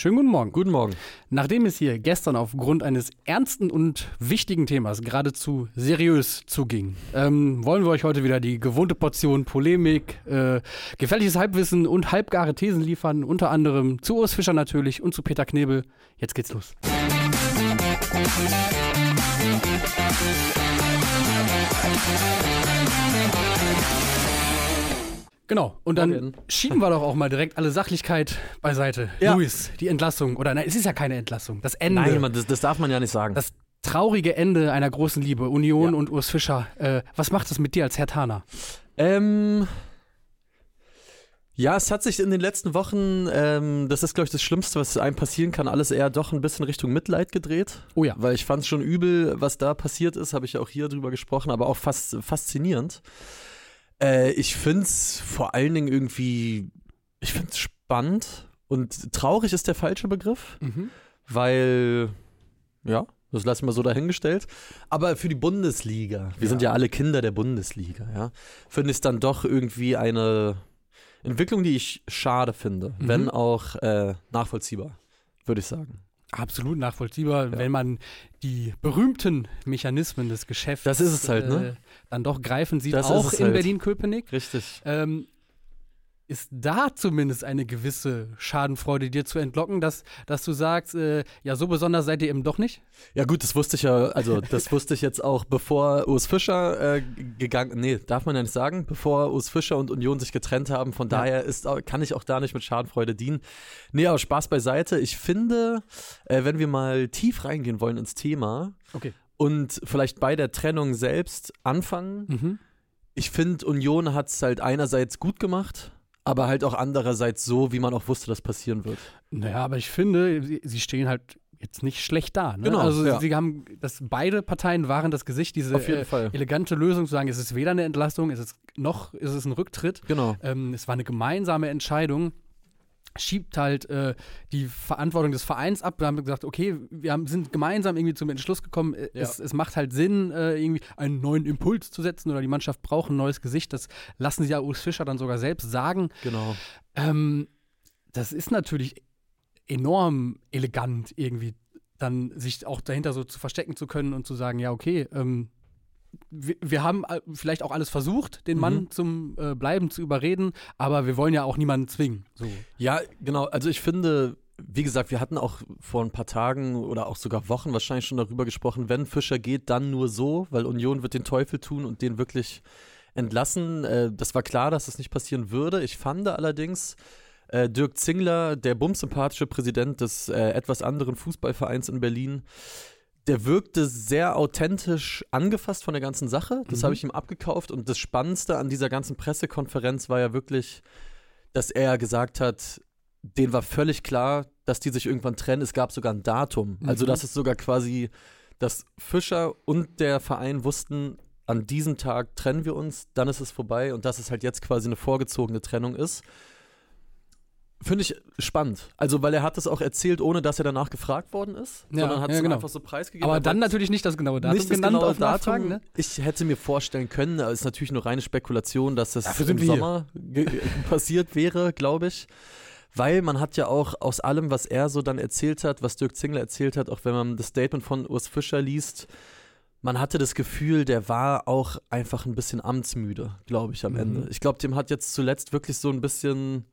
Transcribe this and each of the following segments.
Schönen guten Morgen. Guten Morgen. Nachdem es hier gestern aufgrund eines ernsten und wichtigen Themas geradezu seriös zuging, ähm, wollen wir euch heute wieder die gewohnte Portion Polemik, äh, gefährliches Halbwissen und halbgare Thesen liefern, unter anderem zu Urs Fischer natürlich und zu Peter Knebel. Jetzt geht's los. Genau, und dann Morgen. schieben wir doch auch mal direkt alle Sachlichkeit beiseite. Ja. Luis, die Entlassung, oder nein, es ist ja keine Entlassung, das Ende. Nein, man, das, das darf man ja nicht sagen. das traurige Ende einer großen Liebe, Union Ja. und Urs Fischer. Äh, was macht das mit dir als Herr Tana? Ähm. Ja, es hat sich in den letzten Wochen, ähm, das ist, glaube ich, das Schlimmste, was einem passieren kann, alles eher doch ein bisschen Richtung Mitleid gedreht. Oh ja. Weil ich fand es schon übel, was da passiert ist, habe ich ja auch hier drüber gesprochen, aber auch fast faszinierend. Äh, ich finde es vor allen Dingen irgendwie, ich finde es spannend und traurig ist der falsche Begriff. Mhm. weil, ja, das lassen wir so dahingestellt. Aber für die Bundesliga, wir Ja. sind ja alle Kinder der Bundesliga, ja, finde ich es dann doch irgendwie eine Entwicklung, die ich schade finde, Mhm. wenn auch äh, nachvollziehbar, würde ich sagen. Absolut nachvollziehbar, Ja. wenn man die berühmten Mechanismen des Geschäfts Das ist es halt, ne? äh, dann doch greifen sieht, Das auch in halt. Berlin-Köpenick. Richtig. Ähm, ist da zumindest eine gewisse Schadenfreude dir zu entlocken, dass, dass du sagst, äh, ja, so besonders seid ihr eben doch nicht? Ja gut, das wusste ich ja, also das wusste ich jetzt auch, bevor Urs Fischer äh, gegangen, nee, darf man ja nicht sagen, bevor Urs Fischer und Union sich getrennt haben. Von Ja. daher ist, kann ich auch da nicht mit Schadenfreude dienen. Nee, aber Spaß beiseite. Ich finde, äh, wenn wir mal tief reingehen wollen ins Thema Okay. und vielleicht bei der Trennung selbst anfangen, Mhm. ich finde, Union hat es halt einerseits gut gemacht, aber halt auch andererseits so, wie man auch wusste, dass passieren wird. Naja, aber ich finde, sie, stehen halt jetzt nicht schlecht da. Ne? Genau, Also ja. sie haben, das, beide Parteien waren das Gesicht, diese äh, elegante Lösung zu sagen, es ist weder eine Entlastung, es ist noch ist es ein Rücktritt. Genau. Ähm, es war eine gemeinsame Entscheidung. Schiebt halt äh, die Verantwortung des Vereins ab. Wir haben gesagt, okay, wir haben, sind gemeinsam irgendwie zum Entschluss gekommen, äh, Ja. es, es macht halt Sinn, äh, irgendwie einen neuen Impuls zu setzen oder die Mannschaft braucht ein neues Gesicht. Das lassen sie ja Urs Fischer dann sogar selbst sagen. Genau. Ähm, das ist natürlich enorm elegant, irgendwie dann sich auch dahinter so zu verstecken zu können und zu sagen, ja, okay, ähm, wir, wir haben äh, vielleicht auch alles versucht, den Mann Mhm. zum äh, Bleiben zu überreden, aber wir wollen ja auch niemanden zwingen. So. Ja, genau. Also ich finde, wie gesagt, wir hatten auch vor ein paar Tagen oder auch sogar Wochen wahrscheinlich schon darüber gesprochen, wenn Fischer geht, dann nur so, weil Union wird den Teufel tun und den wirklich entlassen. Äh, das war klar, dass das nicht passieren würde. Ich fand allerdings, äh, Dirk Zingler, der bumsympathische Präsident des äh, etwas anderen Fußballvereins in Berlin, der wirkte sehr authentisch angefasst von der ganzen Sache. Das Mhm. habe ich ihm abgekauft. Und das Spannendste an dieser ganzen Pressekonferenz war ja wirklich, dass er gesagt hat, denen war völlig klar, dass die sich irgendwann trennen. Es gab sogar ein Datum. Also, Mhm. dass es sogar quasi, dass Fischer und der Verein wussten, an diesem Tag trennen wir uns, dann ist es vorbei und dass es halt jetzt quasi eine vorgezogene Trennung ist. Finde ich spannend. Also, weil er hat es auch erzählt, ohne dass er danach gefragt worden ist, Ja, sondern hat ja, es genau. einfach so preisgegeben. Aber Er dann natürlich nicht das genaue Datum nicht das genannt genaue auf Datum. ne? Ich hätte mir vorstellen können, es ist natürlich nur reine Spekulation, dass das Dafür im. Sommer passiert wäre, glaube ich. Weil man hat ja auch aus allem, was er so dann erzählt hat, was Dirk Zingler erzählt hat, auch wenn man das Statement von Urs Fischer liest, man hatte das Gefühl, der war auch einfach ein bisschen amtsmüde, glaube ich, am Mhm. Ende. Ich glaube, dem hat jetzt zuletzt wirklich so ein bisschen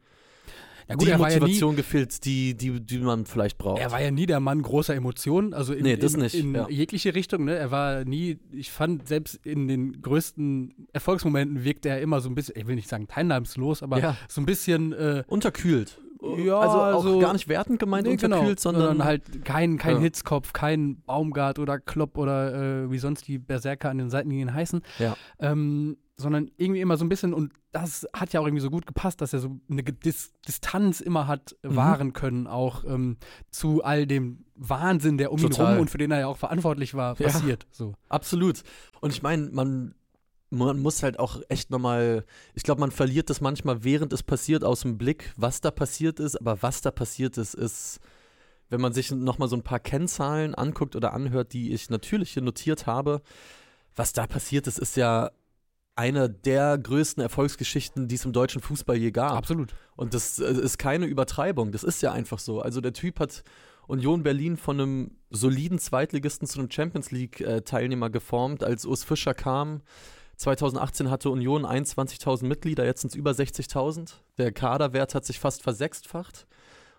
Ja gut, die er war ja, nie, Motivation gefehlt, die, die, die man vielleicht braucht. er war ja nie der Mann großer Emotionen, also in, Nee, das in, nicht, in ja. jegliche Richtung. Ne? Er war nie, ich fand, selbst in den größten Erfolgsmomenten wirkte er immer so ein bisschen, ich will nicht sagen teilnahmslos, aber Ja. so ein bisschen äh, Unterkühlt. Ja, also auch so- gar nicht wertend gemeint Nee, unterkühlt, genau, sondern, halt kein, kein Ja. Hitzkopf, kein Baumgart oder Klopp oder äh, wie sonst die Berserker an den Seitenlinien heißen. Ja. Ähm, sondern irgendwie immer so ein bisschen, und das hat ja auch irgendwie so gut gepasst, dass er so eine Dis Distanz immer hat Mhm. wahren können, auch ähm, zu all dem Wahnsinn, der um ihn Total. rum und für den er ja auch verantwortlich war, Ja. passiert. So. Absolut. Und ich meine, man, man muss halt auch echt nochmal, ich glaube, man verliert das manchmal, während es passiert, aus dem Blick, was da passiert ist. Aber was da passiert ist, ist, wenn man sich nochmal so ein paar Kennzahlen anguckt oder anhört, die ich natürlich hier notiert habe, was da passiert ist, ist ja eine der größten Erfolgsgeschichten, die es im deutschen Fußball je gab. Absolut. Und das äh, ist keine Übertreibung. Das ist ja einfach so. Also der Typ hat Union Berlin von einem soliden Zweitligisten zu einem Champions League-Teilnehmer geformt. Als Urs Fischer kam, 2018 hatte Union 21.000 Mitglieder, jetzt sind es über 60.000. Der Kaderwert hat sich fast versechsfacht.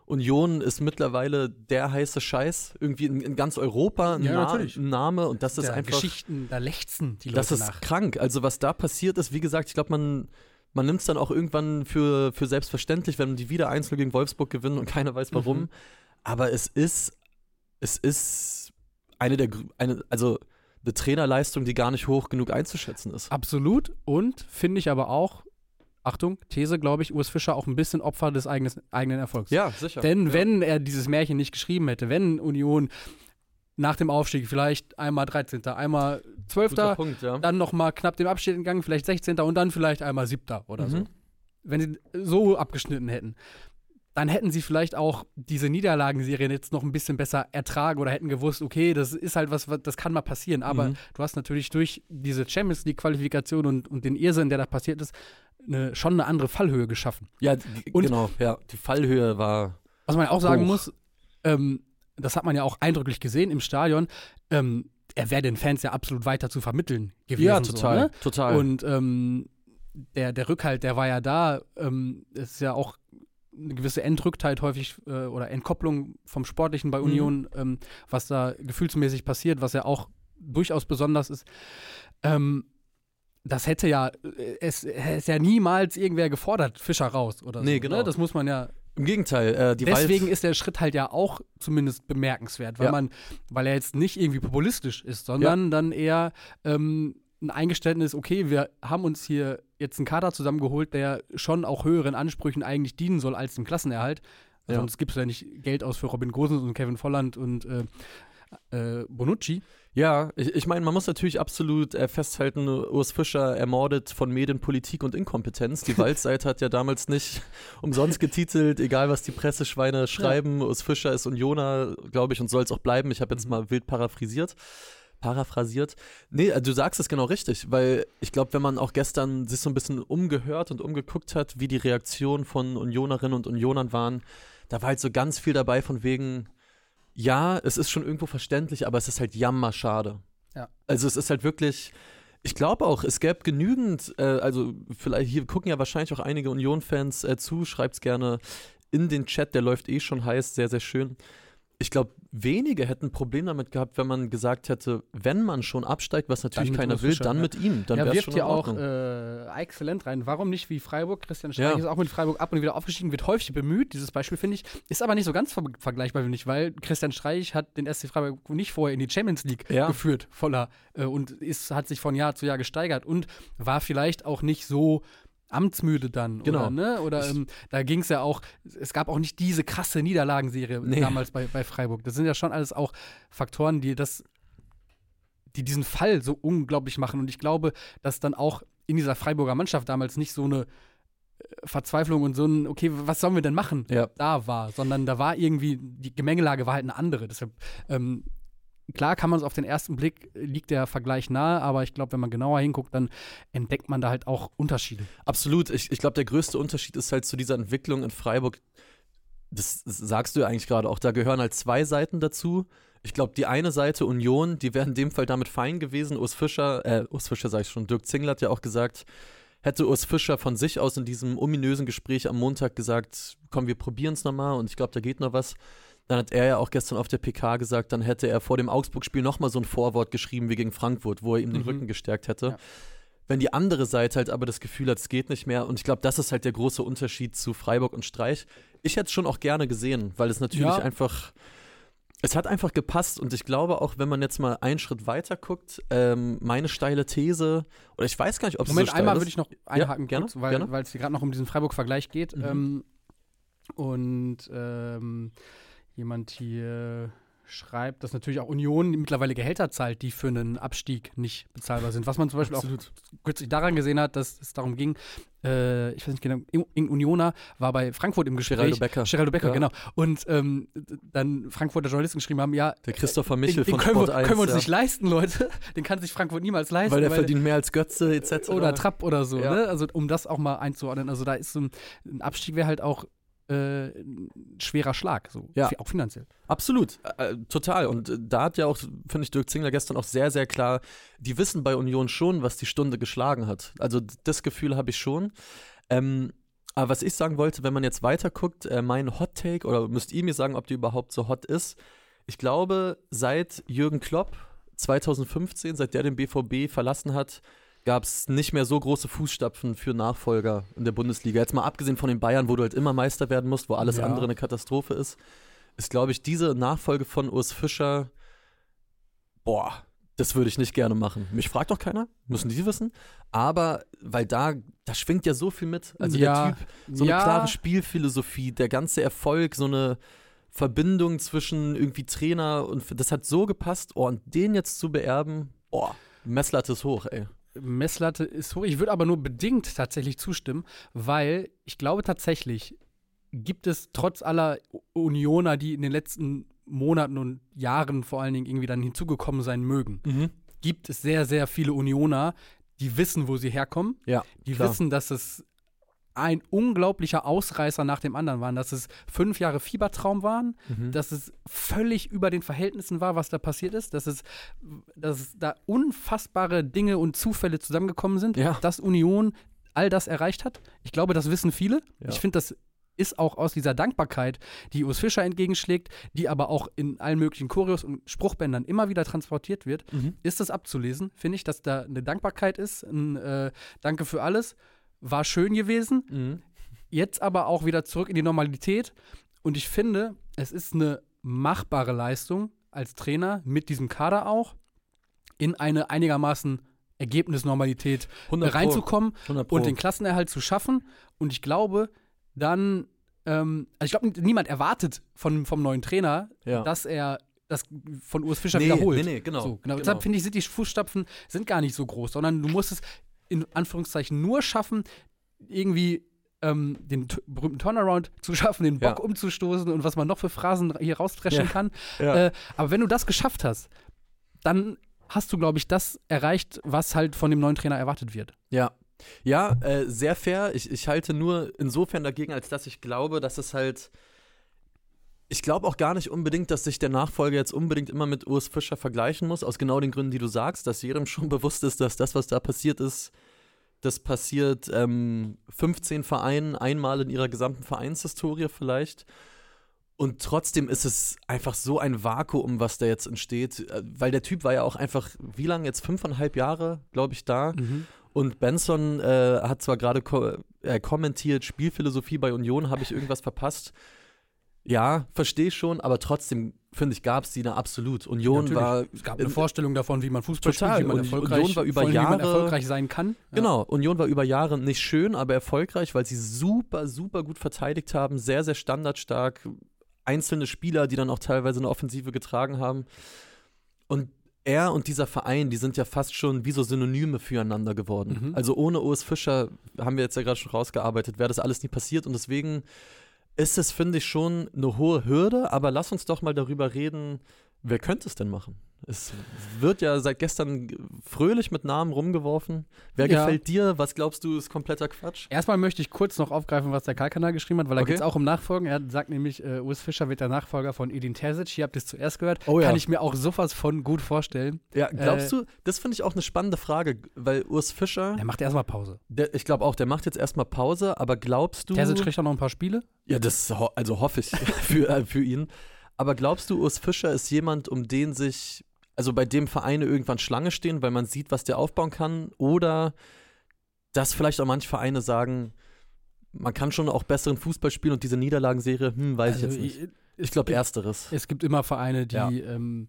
Union ist mittlerweile der heiße Scheiß, irgendwie in, in ganz Europa ein, Ja, Na natürlich. Name und das ist Der einfach. Geschichten, da lechzen die Leute Das ist nach. krank. Also was da passiert ist, wie gesagt, ich glaube, man, man nimmt es dann auch irgendwann für, für selbstverständlich, wenn die wieder einzeln gegen Wolfsburg gewinnen und keiner weiß warum. Mhm. Aber es ist, es ist eine der, eine, also eine Trainerleistung, die gar nicht hoch genug einzuschätzen ist. Absolut. Und finde ich aber auch, Achtung, These, glaube ich, Urs Fischer auch ein bisschen Opfer des eigenes, eigenen Erfolgs. Ja, sicher. Denn ja. wenn er dieses Märchen nicht geschrieben hätte, wenn Union nach dem Aufstieg vielleicht einmal 13., einmal 12., Guter Punkt, ja. dann nochmal knapp dem Abstieg entgangen, vielleicht 16. und dann vielleicht einmal 7. oder so. Mhm. Wenn sie so abgeschnitten hätten, dann hätten sie vielleicht auch diese Niederlagenserien jetzt noch ein bisschen besser ertragen oder hätten gewusst, okay, das ist halt was, was das kann mal passieren. Aber Mhm. du hast natürlich durch diese Champions League-Qualifikation und, und den Irrsinn, der da passiert ist, eine, schon eine andere Fallhöhe geschaffen. Ja, Und- genau, ja. Die Fallhöhe war. Was man auch sagen Hoch. muss, ähm, das hat man ja auch eindrücklich gesehen im Stadion, ähm, er wäre den Fans ja absolut weiter zu vermitteln gewesen. So, ne? total. Und ähm, der, der Rückhalt, der war ja da. Ähm, es ist ja auch eine gewisse Entrücktheit häufig äh, oder Entkopplung vom Sportlichen bei Mhm. Union, ähm, was da gefühlsmäßig passiert, was ja auch durchaus besonders ist. Ähm, das hätte ja, äh, es hätte ja niemals irgendwer gefordert, Fischer raus oder so. Nee, genau. Ne? Das muss man ja Im Gegenteil, äh, die Deswegen Wald, ist der Schritt halt ja auch zumindest bemerkenswert, weil Ja. man, weil er jetzt nicht irgendwie populistisch ist, sondern dann eher ähm, ein Eingeständnis, okay, wir haben uns hier jetzt einen Kader zusammengeholt, der schon auch höheren Ansprüchen eigentlich dienen soll als dem Klassenerhalt. Ja. Sonst gibt es ja nicht Geld aus für Robin Gosens und Kevin Volland und äh, äh, Bonucci. Ja, ich, ich meine, man muss natürlich absolut äh, festhalten, Urs Fischer ermordet von Medien, Politik und Inkompetenz. Die Waldseite hat ja damals nicht umsonst getitelt, egal was die Presseschweine schreiben. Urs Fischer ist Unioner, glaube ich, und soll es auch bleiben. Ich habe jetzt mal wild paraphrasiert. Paraphrasiert. Nee, äh, du sagst es genau richtig, weil ich glaube, wenn man auch gestern sich so ein bisschen umgehört und umgeguckt hat, wie die Reaktionen von Unionerinnen und Unionern waren, da war halt so ganz viel dabei von wegen, ja, es ist schon irgendwo verständlich, aber es ist halt jammerschade. Ja. Also es ist halt wirklich, ich glaube auch, es gäbe genügend, äh, also vielleicht, hier gucken ja wahrscheinlich auch einige Union-Fans äh, zu, schreibt's gerne in den Chat, der läuft eh schon heiß, sehr, sehr schön. Ich glaube, wenige hätten ein Problem damit gehabt, wenn man gesagt hätte, wenn man schon absteigt, was natürlich keiner will, dann ja. mit ihm. Dann er wär's wirft schon ja auch äh, exzellent rein. Warum nicht wie Freiburg? Christian Streich Ja. ist auch mit Freiburg ab und wieder aufgestiegen, wird häufig bemüht. Dieses Beispiel finde ich, ist aber nicht so ganz ver vergleichbar, finde ich, weil Christian Streich hat den SC Freiburg nicht vorher in die Champions League Ja. geführt, voller äh, und ist, hat sich von Jahr zu Jahr gesteigert und war vielleicht auch nicht so amtsmüde dann. Genau. Oder, ne? oder ähm, da ging es ja auch, es gab auch nicht diese krasse Niederlagenserie Nee. damals bei, bei Freiburg. Das sind ja schon alles auch Faktoren, die das die diesen Fall so unglaublich machen. Und ich glaube, dass dann auch in dieser Freiburger Mannschaft damals nicht so eine äh, Verzweiflung und so ein, okay, was sollen wir denn machen, Ja. da war, sondern da war irgendwie, die Gemengelage war halt eine andere. Deshalb, ähm, klar kann man es auf den ersten Blick, äh, liegt der Vergleich nahe, aber ich glaube, wenn man genauer hinguckt, dann entdeckt man da halt auch Unterschiede. Absolut. Ich, ich glaube, der größte Unterschied ist halt zu dieser Entwicklung in Freiburg. Das, sagst du ja eigentlich gerade auch. Da gehören halt zwei Seiten dazu. Ich glaube, die eine Seite Union, die wäre in dem Fall damit fein gewesen. Urs Fischer, äh, Urs Fischer sag ich schon, Dirk Zingler hat ja auch gesagt, hätte Urs Fischer von sich aus in diesem ominösen Gespräch am Montag gesagt, komm, wir probieren es nochmal und ich glaube, da geht noch was. Dann hat er ja auch gestern auf der PK gesagt, dann hätte er vor dem Augsburg-Spiel nochmal so ein Vorwort geschrieben wie gegen Frankfurt, wo er ihm den Mhm. Rücken gestärkt hätte. Ja. Wenn die andere Seite halt aber das Gefühl hat, es geht nicht mehr. Und ich glaube, das ist halt der große Unterschied zu Freiburg und Streich. Ich hätte es schon auch gerne gesehen, weil es natürlich Ja. einfach. Es hat einfach gepasst und ich glaube auch, wenn man jetzt mal einen Schritt weiter guckt, ähm, meine steile These, oder ich weiß gar nicht, ob es Moment, so steil einmal ist. würde ich noch einhaken, gerne, kurz, weil es hier gerade noch um diesen Freiburg-Vergleich geht. Mhm. Ähm, und ähm, jemand hier schreibt, dass natürlich auch Union mittlerweile Gehälter zahlt, die für einen Abstieg nicht bezahlbar sind. Was man zum Beispiel Absolut. auch kürzlich daran gesehen hat, dass es darum ging, äh, ich weiß nicht genau, in Unioner war bei Frankfurt im Gespräch. Geraldo Becker. Geraldo Becker, Ja. genau. Und ähm, dann Frankfurter Journalisten geschrieben haben, ja, Der Christopher den, Michel den von können, Sport wir, 1. können wir uns ja. nicht leisten, Leute. Den kann sich Frankfurt niemals leisten. Weil der verdient mehr als Götze etc. oder Trapp oder so, Ja. ne? Also um das auch mal einzuordnen. Also da ist so ein, ein Abstieg wäre halt auch äh, ein schwerer Schlag, so Ja. auch finanziell. Absolut, äh, total. Und äh, da hat ja auch, finde ich, Dirk Zingler gestern auch sehr, sehr klar, die wissen bei Union schon, was die Stunde geschlagen hat. Also das Gefühl habe ich schon. Ähm, aber was ich sagen wollte, wenn man jetzt weiter guckt, äh, mein Hot Take, oder müsst ihr mir sagen, ob die überhaupt so hot ist. Ich glaube, seit Jürgen Klopp 2015, seit der den BVB verlassen hat, gab es nicht mehr so große Fußstapfen für Nachfolger in der Bundesliga. Jetzt mal abgesehen von den Bayern, wo du halt immer Meister werden musst, wo alles Ja. andere eine Katastrophe ist, ist, glaube ich, diese Nachfolge von Urs Fischer, boah, das würde ich nicht gerne machen. Mich fragt doch keiner, müssen die wissen. Aber, weil da, da schwingt ja so viel mit. Also Ja, der Typ, so ja. eine klare Spielphilosophie, der ganze Erfolg, so eine Verbindung zwischen irgendwie Trainer und das hat so gepasst. Oh, und den jetzt zu beerben, boah, Messlatte ist hoch, ey. Messlatte ist hoch. Ich würde aber nur bedingt tatsächlich zustimmen, weil ich glaube tatsächlich gibt es trotz aller Unioner, die in den letzten Monaten und Jahren vor allen Dingen irgendwie dann hinzugekommen sein mögen, gibt es sehr, sehr viele Unioner, die wissen, wo sie herkommen, Ja, die klar. wissen, dass es ein unglaublicher Ausreißer nach dem anderen waren, dass es fünf Jahre Fiebertraum waren, Mhm. dass es völlig über den Verhältnissen war, was da passiert ist, dass es, dass es da unfassbare Dinge und Zufälle zusammengekommen sind, Ja. dass Union all das erreicht hat. Ich glaube, das wissen viele. Ja. Ich finde, das ist auch aus dieser Dankbarkeit, die Urs Fischer entgegenschlägt, die aber auch in allen möglichen Choreos und Spruchbändern immer wieder transportiert wird, Mhm. ist das abzulesen, finde ich, dass da eine Dankbarkeit ist, ein äh, Danke für alles, war schön gewesen, Mhm. jetzt aber auch wieder zurück in die Normalität. Und ich finde, es ist eine machbare Leistung als Trainer mit diesem Kader auch, in eine einigermaßen Ergebnisnormalität 100 Pro, reinzukommen 100 Pro. und den Klassenerhalt zu schaffen. Und ich glaube, dann, ähm, also ich glaube, niemand erwartet von, vom neuen Trainer, ja. dass er das von Urs Fischer Nee, wiederholt. nee, nee, genau, So, genau. genau. Deshalb finde ich, sind die Fußstapfen sind gar nicht so groß, sondern du musst es in Anführungszeichen nur schaffen, irgendwie ähm, den berühmten Turnaround zu schaffen, den Bock Ja. umzustoßen und was man noch für Phrasen hier rausdreschen Ja. kann. Ja. Äh, aber wenn du das geschafft hast, dann hast du, glaube ich, das erreicht, was halt von dem neuen Trainer erwartet wird. Ja. Ja, äh, sehr fair. Ich, ich halte nur insofern dagegen, als dass ich glaube, dass es halt. Ich glaube auch gar nicht unbedingt, dass sich der Nachfolger jetzt unbedingt immer mit Urs Fischer vergleichen muss, aus genau den Gründen, die du sagst, dass jedem schon bewusst ist, dass das, was da passiert ist, das passiert ähm, 15 Vereinen einmal in ihrer gesamten Vereinshistorie vielleicht. Und trotzdem ist es einfach so ein Vakuum, was da jetzt entsteht, äh, weil der Typ war ja auch einfach, wie lange jetzt? Fünfeinhalb Jahre, glaube ich, da. Und Benson äh, hat zwar gerade ko äh, kommentiert, Spielphilosophie bei Union, habe ich irgendwas verpasst. Ja, verstehe ich schon, aber trotzdem, finde ich, gab es die da absolut. Union Natürlich. war. Es gab eine in- Vorstellung davon, wie man Fußball Total. spielt, wie man erfolgreich, Union war über allem, Jahre- erfolgreich sein kann. Ja. Genau, Union war über Jahre nicht schön, aber erfolgreich, weil sie super, super gut verteidigt haben, sehr, sehr standardstark. Einzelne Spieler, die dann auch teilweise eine Offensive getragen haben. Und er und dieser Verein, die sind ja fast schon wie so Synonyme füreinander geworden. Mhm. Also ohne Urs Fischer, haben wir jetzt ja gerade schon rausgearbeitet, wäre das alles nie passiert. Und deswegen ist es, finde ich, schon eine hohe Hürde. Aber lass uns doch mal darüber reden, wer könnte es denn machen? Es wird ja seit gestern fröhlich mit Namen rumgeworfen. Wer Ja. gefällt dir? Was glaubst du, ist kompletter Quatsch? Erstmal möchte ich kurz noch aufgreifen, was der Kalkanal geschrieben hat, weil da Okay. geht es auch um Nachfolgen. Er sagt nämlich, äh, Urs Fischer wird der Nachfolger von Edin Terzic. Hier habt ihr es zuerst gehört. Oh ja. Kann ich mir auch sowas von gut vorstellen. Ja, glaubst Äh, du, das finde ich auch eine spannende Frage, weil Urs Fischer, Er macht erstmal Pause. der, ich glaube auch, der macht jetzt erstmal Pause, aber glaubst du. Terzic kriegt auch noch ein paar Spiele. Ja, das ho also hoffe ich für, äh, für ihn. Aber glaubst du, Urs Fischer ist jemand, um den sich, also bei dem Vereine irgendwann Schlange stehen, weil man sieht, was der aufbauen kann? Oder dass vielleicht auch manche Vereine sagen, man kann schon auch besseren Fußball spielen und diese Niederlagenserie, hm, weiß ich Also, jetzt nicht. ich- Ich glaube, ersteres. Es gibt immer Vereine, die, Ja. ähm,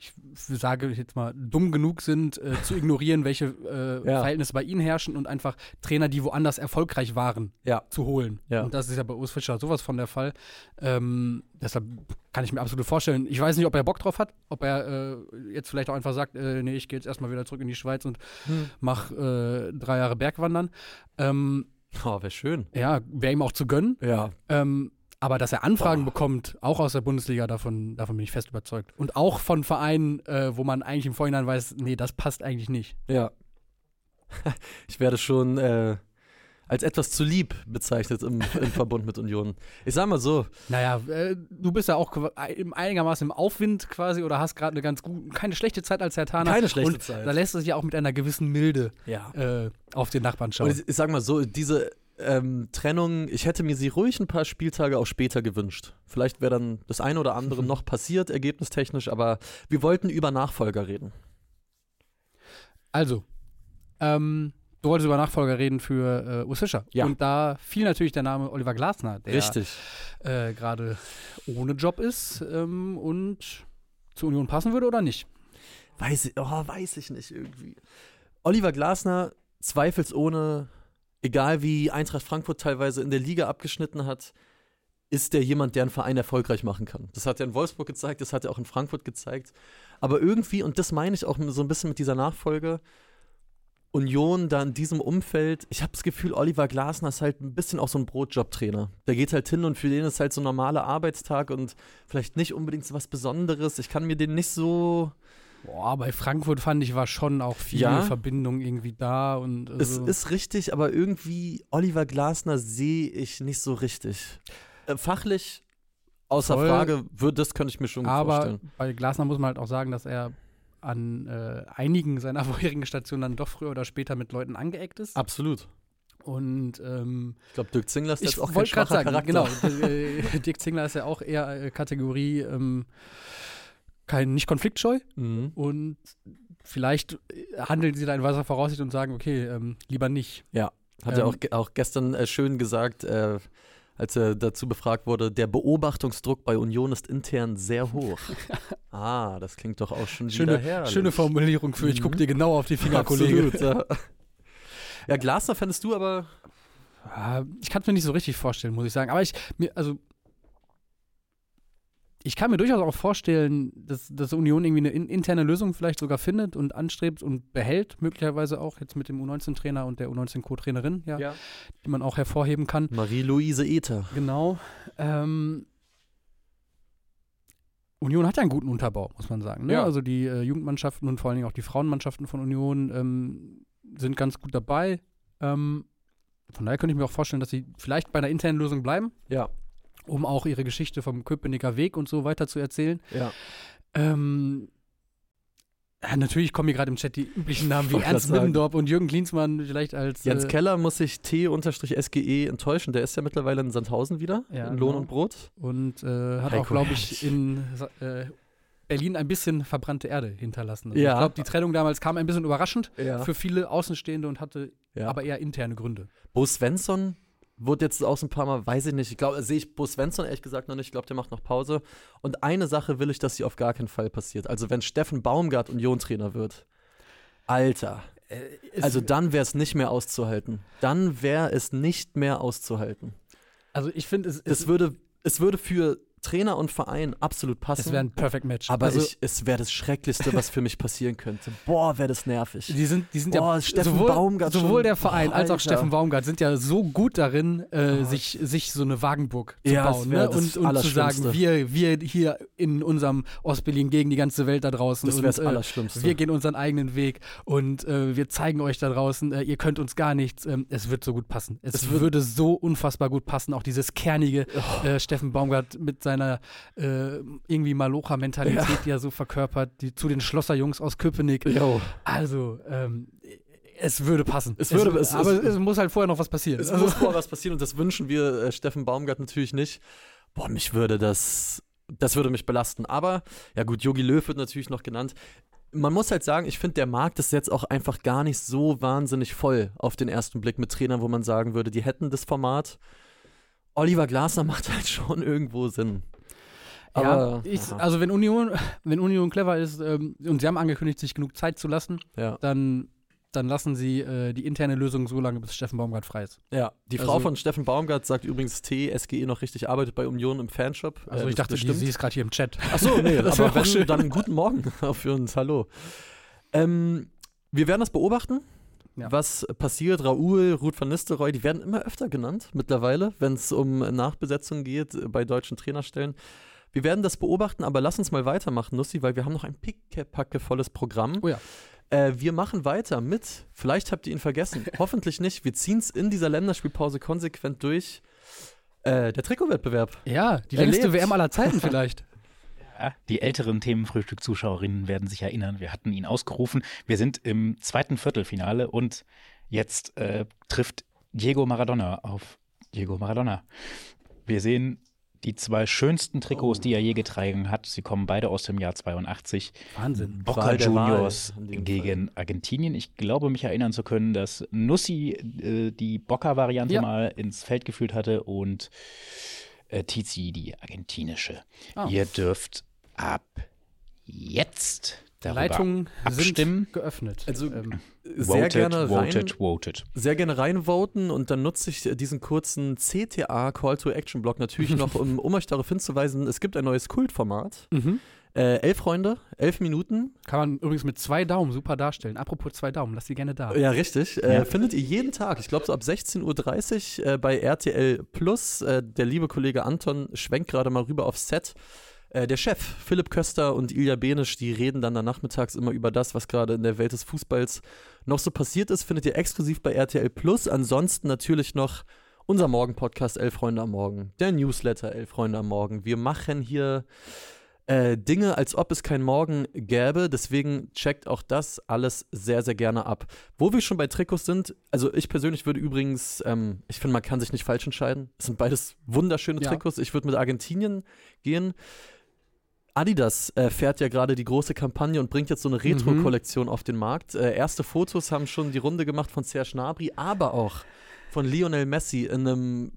ich sage jetzt mal, dumm genug sind, äh, zu ignorieren, welche äh, Ja. Verhältnisse bei ihnen herrschen und einfach Trainer, die woanders erfolgreich waren, Ja. zu holen. Ja. Und das ist ja bei Urs Fischer sowas von der Fall. Ähm, deshalb kann ich mir absolut vorstellen. Ich weiß nicht, ob er Bock drauf hat, ob er äh, jetzt vielleicht auch einfach sagt, äh, nee, ich gehe jetzt erstmal wieder zurück in die Schweiz und Hm. mach äh, drei Jahre Bergwandern. Ähm, Oh, wäre schön. ja, wäre ihm auch zu gönnen. Ja. Ähm, aber dass er Anfragen Boah. bekommt, auch aus der Bundesliga, davon, davon bin ich fest überzeugt. Und auch von Vereinen, äh, wo man eigentlich im Vorhinein weiß, nee, das passt eigentlich nicht. Ja. Ich werde schon äh, als etwas zu lieb bezeichnet im, im Verbund mit Union. Ich sag mal so, Naja, äh, du bist ja auch im- einigermaßen im Aufwind quasi oder hast gerade eine ganz gute, keine schlechte Zeit als Herr Taner. keine schlechte und Zeit. Da lässt es sich ja auch mit einer gewissen Milde ja. äh, auf den Nachbarn schauen. Und ich, ich sag mal so, diese ähm, Trennung, ich hätte mir sie ruhig ein paar Spieltage auch später gewünscht. Vielleicht wäre dann das eine oder andere noch passiert, ergebnistechnisch, aber wir wollten über Nachfolger reden. Also, ähm, du wolltest über Nachfolger reden für äh, Urs Fischer. Ja. Und da fiel natürlich der Name Oliver Glasner, der äh, gerade ohne Job ist ähm, und zur Union passen würde oder nicht. Weiß ich, oh, weiß ich nicht irgendwie. Oliver Glasner, zweifelsohne, egal wie Eintracht Frankfurt teilweise in der Liga abgeschnitten hat, ist der jemand, der einen Verein erfolgreich machen kann. Das hat er in Wolfsburg gezeigt, das hat er auch in Frankfurt gezeigt. Aber irgendwie, und das meine ich auch so ein bisschen mit dieser Nachfolge, Union da in diesem Umfeld, ich habe das Gefühl, Oliver Glasner ist halt ein bisschen auch so ein Brotjob-Trainer. Der geht halt hin und für den ist halt so ein normaler Arbeitstag und vielleicht nicht unbedingt so was Besonderes. Ich kann mir den nicht so Boah, bei Frankfurt fand ich, war schon auch viel Ja. Verbindung irgendwie da und Es also, ist richtig, aber irgendwie Oliver Glasner sehe ich nicht so richtig. Äh, fachlich, außer Voll. Frage, würd, das könnte ich mir schon aber vorstellen. bei Glasner muss man halt auch sagen, dass er an äh, einigen seiner vorherigen Stationen dann doch früher oder später mit Leuten angeeckt ist. Absolut. Und ähm, Ich glaube, Dirk Zingler ist jetzt auch kein schwacher sagen, Charakter. genau, Dirk Zingler ist ja auch eher äh, Kategorie ähm, kein, nicht konfliktscheu Mhm. und vielleicht äh, handeln sie da in weiser Voraussicht und sagen, okay, ähm, lieber nicht. Hat er Ähm, auch, ge- auch gestern äh, schön gesagt, äh, als er dazu befragt wurde, der Beobachtungsdruck bei Union ist intern sehr hoch. ah, das klingt doch auch schon wieder Schöne, herrlich. schöne Formulierung für, ich Mhm. gucke dir genau auf die Finger, Kollege. Absolut, ja. ja, Glasner fändest du aber Ja, ich kann es mir nicht so richtig vorstellen, muss ich sagen. Aber ich, mir, also, ich kann mir durchaus auch vorstellen, dass, dass Union irgendwie eine in, interne Lösung vielleicht sogar findet und anstrebt und behält, möglicherweise auch jetzt mit dem U19-Trainer und der U19-Co-Trainerin, ja, Ja. die man auch hervorheben kann. Marie-Louise Ether. Genau. Ähm, Union hat ja einen guten Unterbau, muss man sagen. Ne? Ja. Also die äh, Jugendmannschaften und vor allen Dingen auch die Frauenmannschaften von Union ähm, sind ganz gut dabei. Ähm, von daher könnte ich mir auch vorstellen, dass sie vielleicht bei einer internen Lösung bleiben, Ja, um auch ihre Geschichte vom Köpenicker Weg und so weiter zu erzählen. ja. Ähm, ja, natürlich kommen hier gerade im Chat die üblichen Namen wie Ernst. Middendorf und Jürgen Klinsmann vielleicht als Jens äh, Keller muss sich T-SGE enttäuschen. Der ist ja mittlerweile in Sandhausen wieder, Ja, in Lohn genau. und Brot. und äh, hat Heiko auch, glaube ich, in äh, Berlin ein bisschen verbrannte Erde hinterlassen. Also Ja. Ich glaube, die Trennung damals kam ein bisschen überraschend für viele Außenstehende und hatte aber eher interne Gründe. Bo Svensson wurde jetzt auch so ein paar Mal, weiß ich nicht, ich glaube, sehe ich Bo Svensson ehrlich gesagt noch nicht, ich glaube, der macht noch Pause. Und eine Sache will ich, dass sie auf gar keinen Fall passiert. Also wenn Steffen Baumgart Union-Trainer wird, Alter, also dann wäre es nicht mehr auszuhalten. Dann wäre es nicht mehr auszuhalten. also ich finde, es, Es es, würde, es würde für Trainer und Verein absolut passen. es wäre ein Perfect Match. aber also, ich, es wäre das Schrecklichste, was für mich passieren könnte. Boah, wäre das nervig. Die sind, die sind Boah, ja Steffen sowohl, Baumgart sowohl der Verein Boah, als auch. Steffen Baumgart sind ja so gut darin, äh, Oh. sich, sich so eine Wagenburg zu Ja, bauen ne? und, und zu sagen, wir, wir hier in unserem Ostberlin gegen die ganze Welt da draußen. Das wäre das äh, Allerschlimmste. Wir gehen unseren eigenen Weg und äh, wir zeigen euch da draußen, äh, ihr könnt uns gar nichts. Ähm, es wird so gut passen. Es, Es würde so unfassbar gut passen. Auch dieses kernige Oh. äh, Steffen Baumgart mit seiner äh, irgendwie Malocha-Mentalität, die er so verkörpert, die, zu den Schlosserjungs aus Köpenick. Jo. Also, ähm, es würde passen. Es würde- es- aber es- es, muss halt vorher noch was passieren. Es Also, muss vorher was passieren und das wünschen wir äh, Steffen Baumgart natürlich nicht. Boah, mich würde das, das würde mich belasten. Aber, ja gut, Jogi Löw wird natürlich noch genannt. Man muss halt sagen, ich finde, der Markt ist jetzt auch einfach gar nicht so wahnsinnig voll auf den ersten Blick mit Trainern, wo man sagen würde, die hätten das Format. Oliver Glasner macht halt schon irgendwo Sinn. Aber, ja, ich, also wenn Union, wenn Union clever ist ähm, und sie haben angekündigt, sich genug Zeit zu lassen, ja. dann dann lassen sie äh, die interne Lösung so lange, bis Steffen Baumgart frei ist. Ja, die Frau Also- von Steffen Baumgart sagt übrigens TSGE noch richtig, arbeitet bei Union im Fanshop. Also Äh, ich dachte, die, stimmt. sie ist gerade hier im Chat. Achso, nee, Das aber wenn, schön. dann guten Morgen für uns. Hallo. Ähm, wir werden das beobachten, Ja. was passiert. Raoul, Ruth van Nistelrooy, die werden immer öfter genannt mittlerweile, wenn es um Nachbesetzung geht äh, bei deutschen Trainerstellen. Wir werden das beobachten, aber lass uns mal weitermachen, Nussi, weil wir haben noch ein pickepackevolles Programm. Oh ja. Äh, wir machen weiter mit, vielleicht habt ihr ihn vergessen, hoffentlich nicht, wir ziehen es in dieser Länderspielpause konsequent durch. Äh, der Trikotwettbewerb. Ja, die längste. WM aller Zeiten vielleicht. Ja, die älteren Themenfrühstück-Zuschauerinnen werden sich erinnern, wir hatten ihn ausgerufen. Wir sind im zweiten Viertelfinale und jetzt äh, trifft Diego Maradona auf Diego Maradona. Wir sehen die zwei schönsten Trikots, die er je getragen hat. Sie kommen beide aus dem Jahr 82. Wahnsinn. Boca Juniors gegen Argentinien. Ich glaube, mich erinnern zu können, dass Nussi äh, die Boca-Variante Ja. mal ins Feld geführt hatte und äh, Tizi die argentinische. Ah. Ihr dürft ab jetzt darüber Leitungen abstimmen. sind geöffnet. Also, ähm, Sehr voted, gerne rein. voted, voted. sehr gerne reinvoten und dann nutze ich diesen kurzen CTA Call to Action Block natürlich noch, um, um euch darauf hinzuweisen, es gibt ein neues Kultformat. mhm. Äh, elf Freunde, elf Minuten. Kann man übrigens mit zwei Daumen super darstellen. Apropos zwei Daumen, lass die gerne da. Ja, richtig. Äh, Ja. Findet ihr jeden Tag, ich glaube so ab 16.30 Uhr äh, bei RTL Plus. Äh, der liebe Kollege Anton schwenkt gerade mal rüber aufs Set. Äh, der Chef, Philipp Köster und Ilja Benisch, die reden dann da nachmittags immer über das, was gerade in der Welt des Fußballs noch so passiert ist. Findet ihr exklusiv bei RTL Plus. Ansonsten natürlich noch unser Morgen-Podcast Elf Freunde am Morgen, der Newsletter Elf Freunde am Morgen. Wir machen hier äh, Dinge, als ob es kein Morgen gäbe. Deswegen checkt auch das alles sehr, sehr gerne ab. Wo wir schon bei Trikots sind, also ich persönlich würde übrigens, ähm, ich finde, man kann sich nicht falsch entscheiden. Es sind beides wunderschöne Ja. Trikots. Ich würde mit Argentinien gehen. Adidas äh, fährt ja gerade die große Kampagne und bringt jetzt so eine Retro-Kollektion auf den Markt. Äh, erste Fotos haben schon die Runde gemacht von Serge Gnabry, aber auch von Lionel Messi in einem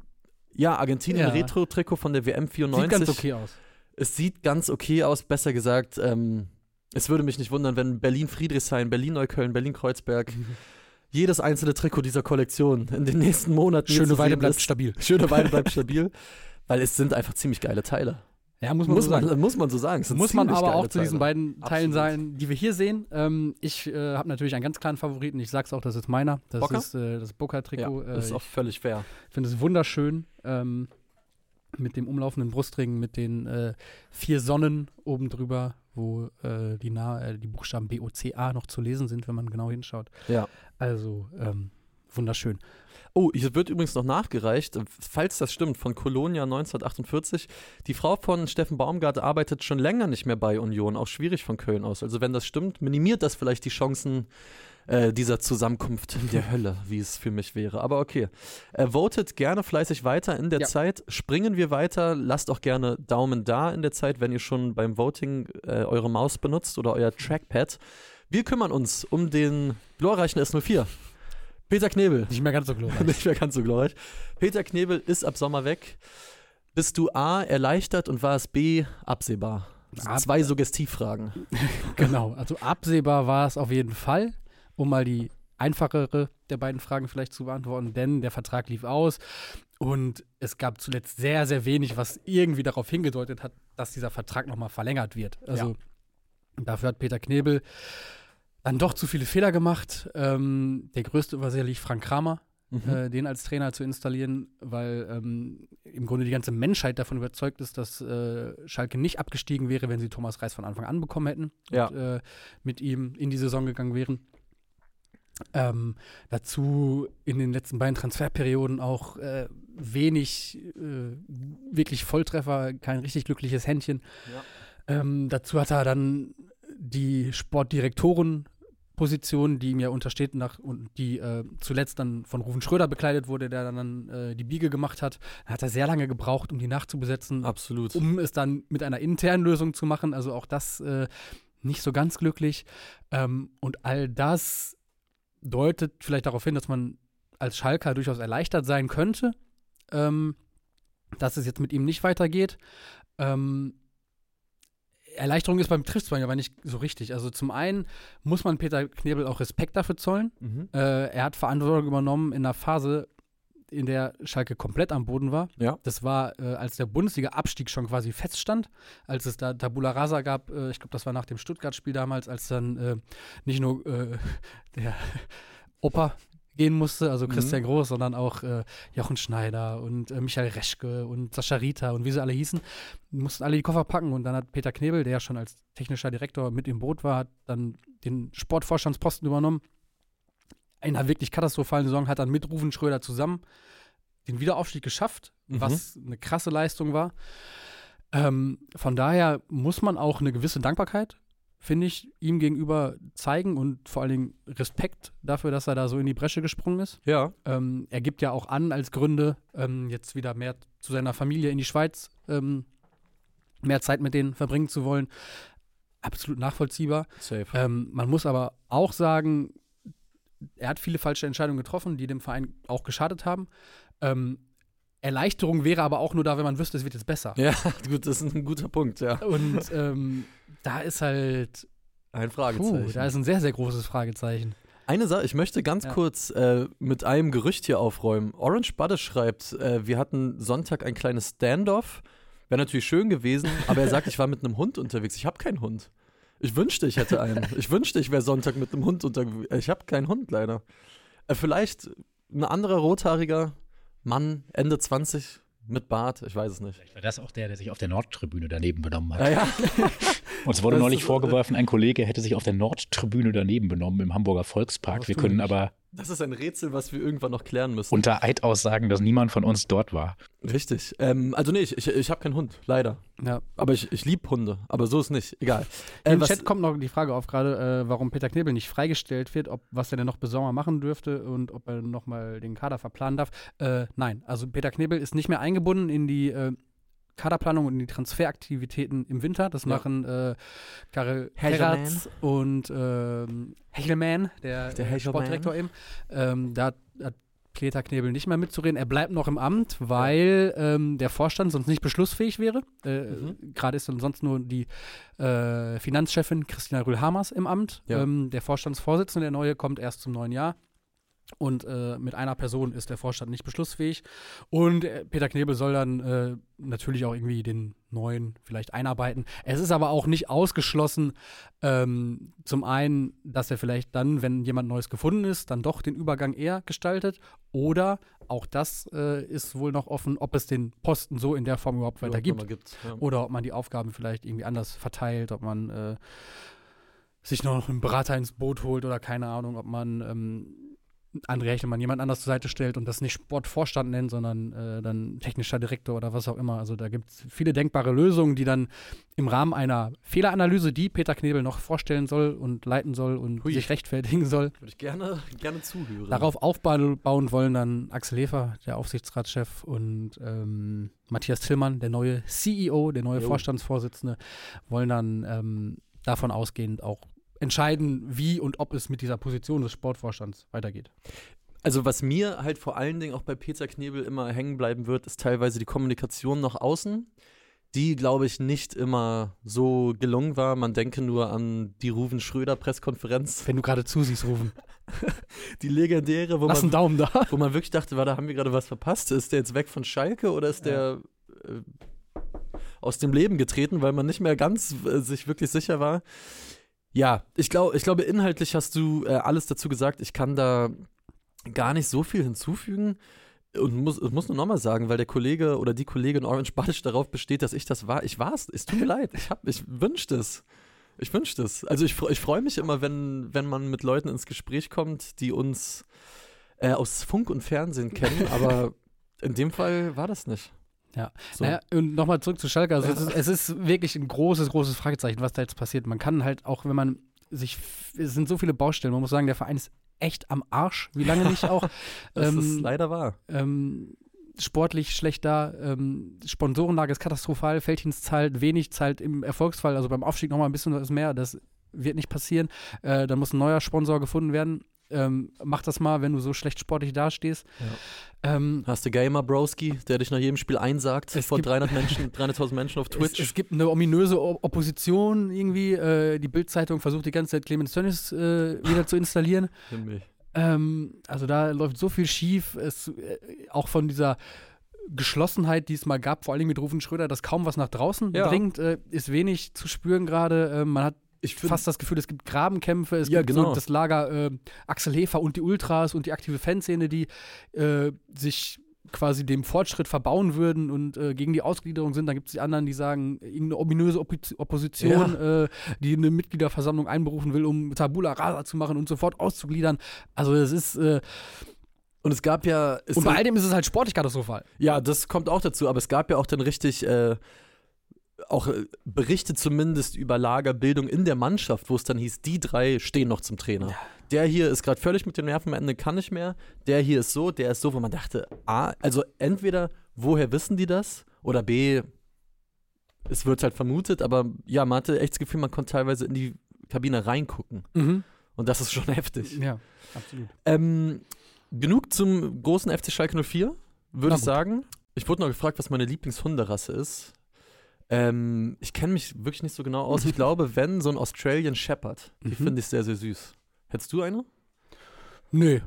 ja, Argentinien Ja. Retro-Trikot von der WM 94. Sieht ganz okay aus. Es sieht ganz okay aus, besser gesagt. Ähm, es würde mich nicht wundern, wenn Berlin-Friedrichshain, Berlin-Neukölln, Berlin-Kreuzberg, jedes einzelne Trikot dieser Kollektion in den nächsten Monaten Schöne Weide bleibt ist. stabil. Schöne Weide bleibt stabil, weil es sind einfach ziemlich geile Teile. Ja, muss man Muss so sagen. man, muss man so sagen. Muss man aber auch zu diesen beiden Teilen Absolut. sein, die wir hier sehen. Ähm, ich äh, habe natürlich einen ganz klaren Favoriten. Ich sag's auch, das ist meiner. Das Boca? ist äh, das Ja, Boca-Trikot. das ist äh, auch völlig fair. ich finde es wunderschön. Ähm, mit dem umlaufenden Brustring, mit den äh, vier Sonnen oben drüber, wo äh, die, Na äh, die Buchstaben B, O, C, A noch zu lesen sind, wenn man genau hinschaut. Ja. Also ähm, wunderschön. Oh, hier wird übrigens noch nachgereicht, falls das stimmt, von Colonia 1948. Die Frau von Steffen Baumgart arbeitet schon länger nicht mehr bei Union, auch schwierig von Köln aus. Also wenn das stimmt, minimiert das vielleicht die Chancen äh, dieser Zusammenkunft der Hölle, wie es für mich wäre. Aber okay. Äh, votet gerne fleißig weiter in der Ja. Zeit. Springen wir weiter. Lasst auch gerne Daumen da in der Zeit, wenn ihr schon beim Voting äh, eure Maus benutzt oder euer Trackpad. Wir kümmern uns um den glorreichen S04. Peter Knebel. Nicht mehr ganz so glorreich. Nicht mehr ganz so glorreich. Peter Knebel ist ab Sommer weg. Bist du A, erleichtert und war es B, absehbar? Ab- Zwei Suggestivfragen. genau, also absehbar war es auf jeden Fall, um mal die einfachere der beiden Fragen vielleicht zu beantworten, denn der Vertrag lief aus und es gab zuletzt sehr, sehr wenig, was irgendwie darauf hingedeutet hat, dass dieser Vertrag nochmal verlängert wird. Also dafür hat Peter Knebel dann doch zu viele Fehler gemacht. Ähm, der größte war sicherlich Frank Kramer, Mhm. äh, den als Trainer zu installieren, weil ähm, im Grunde die ganze Menschheit davon überzeugt ist, dass äh, Schalke nicht abgestiegen wäre, wenn sie Thomas Reis von Anfang an bekommen hätten Ja. und äh, mit ihm in die Saison gegangen wären. Ähm, dazu in den letzten beiden Transferperioden auch äh, wenig äh, wirklich Volltreffer, kein richtig glückliches Händchen. Ähm, dazu hat er dann die Sportdirektorenposition, die ihm ja untersteht, nach, und die äh, zuletzt dann von Rufen Schröder bekleidet wurde, der dann äh, die Biege gemacht hat. Da hat er sehr lange gebraucht, um die nachzubesetzen, Absolut. um es dann mit einer internen Lösung zu machen. Also auch das äh, nicht so ganz glücklich. Ähm, und all das deutet vielleicht darauf hin, dass man als Schalker durchaus erleichtert sein könnte, ähm, dass es jetzt mit ihm nicht weitergeht. Ähm, Erleichterung ist beim Triftsbein aber nicht so richtig. Also zum einen muss man Peter Knebel auch Respekt dafür zollen. Mhm. Äh, er hat Verantwortung übernommen in einer Phase, in der Schalke komplett am Boden war. Ja. Das war, äh, als der Bundesliga-Abstieg schon quasi feststand, als es da Tabula Rasa gab, äh, ich glaube, das war nach dem Stuttgart-Spiel damals, als dann äh, nicht nur äh, der Opa gehen musste, also Christian Groß, sondern auch äh, Jochen Schneider und äh, Michael Reschke und Sascha Rita und wie sie alle hießen, mussten alle die Koffer packen und dann hat Peter Knebel, der ja schon als technischer Direktor mit im Boot war, hat dann den Sportvorstandsposten übernommen. In einer wirklich katastrophalen Saison hat dann mit Rufen Schröder zusammen den Wiederaufstieg geschafft, Mhm. was eine krasse Leistung war. Ähm, von daher muss man auch eine gewisse Dankbarkeit, finde ich, ihm gegenüber zeigen und vor allen Dingen Respekt dafür, dass er da so in die Bresche gesprungen ist. Ja. Ähm, er gibt ja auch an als Gründe, ähm, jetzt wieder mehr zu seiner Familie in die Schweiz, ähm, mehr Zeit mit denen verbringen zu wollen. Absolut nachvollziehbar. Safe. Ähm, man muss aber auch sagen, er hat viele falsche Entscheidungen getroffen, die dem Verein auch geschadet haben. Ähm, Erleichterung wäre aber auch nur da, wenn man wüsste, es wird jetzt besser. Ja, gut, das ist ein guter Punkt, ja. Und ähm, da ist halt, Ein puh, Fragezeichen. da ist ein sehr, sehr großes Fragezeichen. Eine Sache, ich möchte ganz Ja. kurz äh, mit einem Gerücht hier aufräumen. Orange Budde schreibt, äh, wir hatten Sonntag ein kleines Standoff. Wäre natürlich schön gewesen, aber er sagt, ich war mit einem Hund unterwegs. Ich habe keinen Hund. Ich wünschte, ich hätte einen. Ich wünschte, ich wäre Sonntag mit einem Hund unterwegs. Ich habe keinen Hund leider. Äh, vielleicht ein anderer rothaariger Mann, Ende 20, mit Bart, ich weiß es nicht. Vielleicht war das auch der, der sich auf der Nordtribüne daneben benommen hat. Ja, ja. Uns wurde Das neulich vorgeworfen, ein Kollege hätte sich auf der Nordtribüne daneben benommen im Hamburger Volkspark. Wir können aber Das ist ein Rätsel, was wir irgendwann noch klären müssen. unter Eid aussagen, dass niemand von uns dort war. Richtig. Ähm, also nee, ich, ich, ich habe keinen Hund, leider. Ja. Aber ich, ich liebe Hunde. Aber so ist nicht. Egal. Äh, Im was- Chat kommt noch die Frage auf gerade, äh, warum Peter Knebel nicht freigestellt wird, ob was er denn noch bis Sommer machen dürfte und ob er nochmal den Kader verplanen darf. Äh, nein, also Peter Knebel ist nicht mehr eingebunden in die äh, Kaderplanung und in die Transferaktivitäten im Winter. Das Ja. machen äh, Karel. Herratz und ähm, Hechelman, der, Der äh, Hechelman. Sportdirektor eben. Ähm, da hat Peter Knebel nicht mehr mitzureden. Er bleibt noch im Amt, weil ähm, der Vorstand sonst nicht beschlussfähig wäre. Äh, Mhm. Gerade ist dann sonst nur die äh, Finanzchefin Christina Rühl-Hamers im Amt. Ja. Ähm, der Vorstandsvorsitzende, der neue, kommt erst zum neuen Jahr. Und äh, mit einer Person ist der Vorstand nicht beschlussfähig. Und äh, Peter Knebel soll dann äh, natürlich auch irgendwie den neuen vielleicht einarbeiten. Es ist aber auch nicht ausgeschlossen, ähm, zum einen, dass er vielleicht dann, wenn jemand Neues gefunden ist, dann doch den Übergang eher gestaltet. Oder auch das äh, ist wohl noch offen, ob es den Posten so in der Form überhaupt weiter gibt. Ja. Oder ob man die Aufgaben vielleicht irgendwie anders verteilt, ob man äh, sich noch einen Berater ins Boot holt oder keine Ahnung, ob man ähm, André Hechelmann jemand anders zur Seite stellt und das nicht Sportvorstand nennt, sondern äh, dann technischer Direktor oder was auch immer. Also da gibt es viele denkbare Lösungen, die dann im Rahmen einer Fehleranalyse, die Peter Knebel noch vorstellen soll und leiten soll und Hui. sich rechtfertigen soll, Würde ich gerne, gerne zuhören. Darauf aufbauen wollen dann Axel Hefer, der Aufsichtsratschef, und ähm, Matthias Tillmann, der neue CEO, der neue Jo. Vorstandsvorsitzende, wollen dann ähm, davon ausgehend auch entscheiden, wie und ob es mit dieser Position des Sportvorstands weitergeht. Also was mir halt vor allen Dingen auch bei Peter Knebel immer hängen bleiben wird, ist teilweise die Kommunikation nach außen, die, glaube ich, nicht immer so gelungen war. Man denke nur an die Ruven Schröder Pressekonferenz, Wenn du gerade zusiehst, rufen. die legendäre, wo Lass man, Daumen da. wo man wirklich dachte, war, da haben wir gerade was verpasst. Ist der jetzt weg von Schalke oder ist Ja. der äh, aus dem Leben getreten, weil man nicht mehr ganz äh, sich wirklich sicher war? Ja, ich, glaub, ich glaube, inhaltlich hast du äh, alles dazu gesagt. Ich kann da gar nicht so viel hinzufügen. Und muss, muss nur nochmal sagen, weil der Kollege oder die Kollegin Orange Badisch darauf besteht, dass ich das war. Ich war es. Es tut mir leid. Ich, hab- ich wünschte es. Ich wünschte es. Also ich, ich freue mich immer, wenn, wenn man mit Leuten ins Gespräch kommt, die uns äh, aus Funk und Fernsehen kennen, aber in dem Fall war das nicht. Ja. So. Naja, und nochmal zurück zu Schalke. Also es, ist, es ist wirklich ein großes, großes Fragezeichen, was da jetzt passiert. Man kann halt auch, wenn man sich, es sind so viele Baustellen, man muss sagen, der Verein ist echt am Arsch. Wie lange nicht auch? das ähm, ist leider wahr. ähm, sportlich schlecht da, ähm, Sponsorenlage ist katastrophal, Felddienst zahlt wenig, zahlt im Erfolgsfall, also beim Aufstieg nochmal ein bisschen was mehr, das wird nicht passieren. Äh, dann muss ein neuer Sponsor gefunden werden. Ähm, mach das mal, wenn du so schlecht sportlich dastehst. Ähm, Hast du Gamer Broski, der dich nach jedem Spiel einsagt vor gibt- 300 Menschen, 300.000 Menschen auf Twitch? Es, es gibt eine ominöse O- Opposition irgendwie. Äh, die Bild-Zeitung versucht die ganze Zeit Clemens Tönnies äh, wieder zu installieren. Ähm, also da läuft so viel schief. Es, äh, auch von dieser Geschlossenheit, die es mal gab, vor allem mit Rufen Schröder, dass kaum was nach draußen Ja. dringt, äh, ist wenig zu spüren gerade. Ähm, man hat Ich find- fast das Gefühl, es gibt Grabenkämpfe, es Ja, gibt genau. so das Lager äh, Axel Hefer und die Ultras und die aktive Fanszene, die äh, sich quasi dem Fortschritt verbauen würden und äh, gegen die Ausgliederung sind. Dann gibt es die anderen, die sagen, irgendeine ominöse Oppi- Opposition, äh, die eine Mitgliederversammlung einberufen will, um Tabula Rasa zu machen und sofort auszugliedern. Also es ist, äh, Und es gab ja. Es und bei all dem ist es halt sportlich katastrophal. Ja, das kommt auch dazu, aber es gab ja auch dann richtig äh, auch äh, Berichte zumindest über Lagerbildung in der Mannschaft, wo es dann hieß, die drei stehen noch zum Trainer. Der hier ist gerade völlig mit den Nerven am Ende, kann nicht mehr. Der hier ist so, der ist so, wo man dachte, A, also entweder, woher wissen die das? Oder B, es wird halt vermutet, aber ja, man hatte echt das Gefühl, man konnte teilweise in die Kabine reingucken. Mhm. Und das ist schon heftig. Ja, absolut. Ähm, genug zum großen FC Schalke 04, Na würde ich sagen. Ich wurde noch gefragt, was meine Lieblingshunderasse ist. Ähm, ich kenne mich wirklich nicht so genau aus. Ich glaube, wenn so ein Australian Shepherd, die Mhm. finde ich sehr, sehr süß. Hättest du eine? Nee,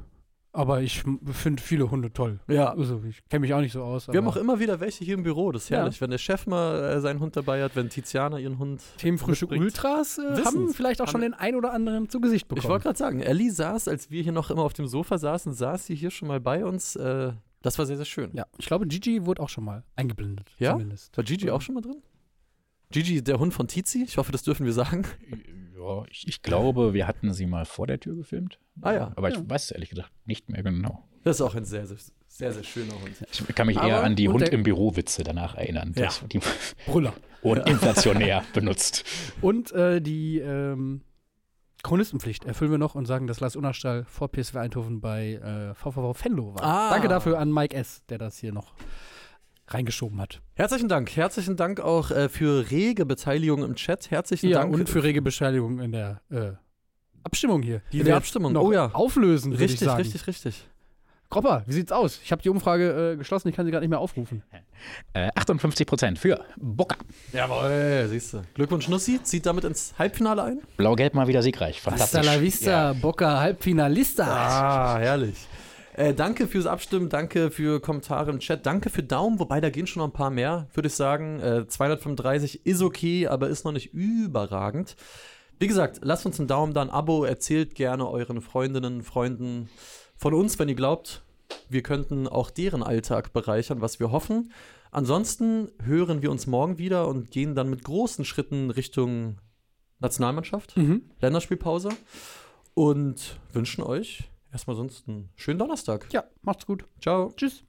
aber ich finde viele Hunde toll. Ja. Also ich kenne mich auch nicht so aus. Wir haben auch immer wieder welche hier im Büro, das ist Ja. herrlich. Wenn der Chef mal äh, seinen Hund dabei hat, wenn Tiziana ihren Hund. Themenfrühstück mitbringt. Ultras äh, haben vielleicht auch schon Haben- den ein oder anderen zu Gesicht bekommen. Ich wollte gerade sagen, Ellie saß, als wir hier noch immer auf dem Sofa saßen, saß sie hier schon mal bei uns. Äh, das war sehr, sehr schön. ja, ich glaube, Gigi wurde auch schon mal eingeblendet. Ja? Zumindest. War Gigi auch schon mal drin? Gigi, der Hund von Tizi? Ich hoffe, das dürfen wir sagen. Ja, ich, ich glaube, wir hatten sie mal vor der Tür gefilmt. Ah ja. Aber ich Ja. weiß es ehrlich gesagt nicht mehr genau. Das ist auch ein sehr, sehr, sehr, sehr schöner Hund. Ich kann mich Aber- eher an die und Hund im Büro-Witze danach erinnern, Ja. die Brüller. und inflationär benutzt. Und äh, die ähm, Chronistenpflicht erfüllen wir noch und sagen, dass Lars Unnerstall vor PSV Eindhoven bei äh, VVV Venlo war. Ah. Danke dafür an Mike S., der das hier noch reingeschoben hat. Herzlichen Dank. Herzlichen Dank auch äh, für rege Beteiligung im Chat. Herzlichen Ja, Dank. und für rege Bescheinigung in der äh, Abstimmung hier. Die In der Abstimmung, noch oh ja. auflösen, Richtig, richtig, richtig. Kropper, wie sieht's aus? Ich habe die Umfrage äh, geschlossen, ich kann sie gerade nicht mehr aufrufen. Äh, 58 Prozent für Boca. Jawohl, siehst du. Glückwunsch, Nussi. Zieht damit ins Halbfinale ein. Blau-Gelb mal wieder siegreich. Hasta Fantastisch. la vista, Ja. Boca Halbfinalista. Ah, herrlich. Äh, danke fürs Abstimmen, danke für Kommentare im Chat, danke für Daumen, wobei da gehen schon noch ein paar mehr, würde ich sagen. Äh, 235 ist okay, aber ist noch nicht überragend. Wie gesagt, lasst uns einen Daumen da, ein Abo, erzählt gerne euren Freundinnen, Freunden von uns, wenn ihr glaubt, wir könnten auch deren Alltag bereichern, was wir hoffen. Ansonsten hören wir uns morgen wieder und gehen dann mit großen Schritten Richtung Nationalmannschaft. Mhm. Länderspielpause und wünschen euch erstmal sonst einen schönen Donnerstag. Ja, macht's gut. Ciao. Tschüss.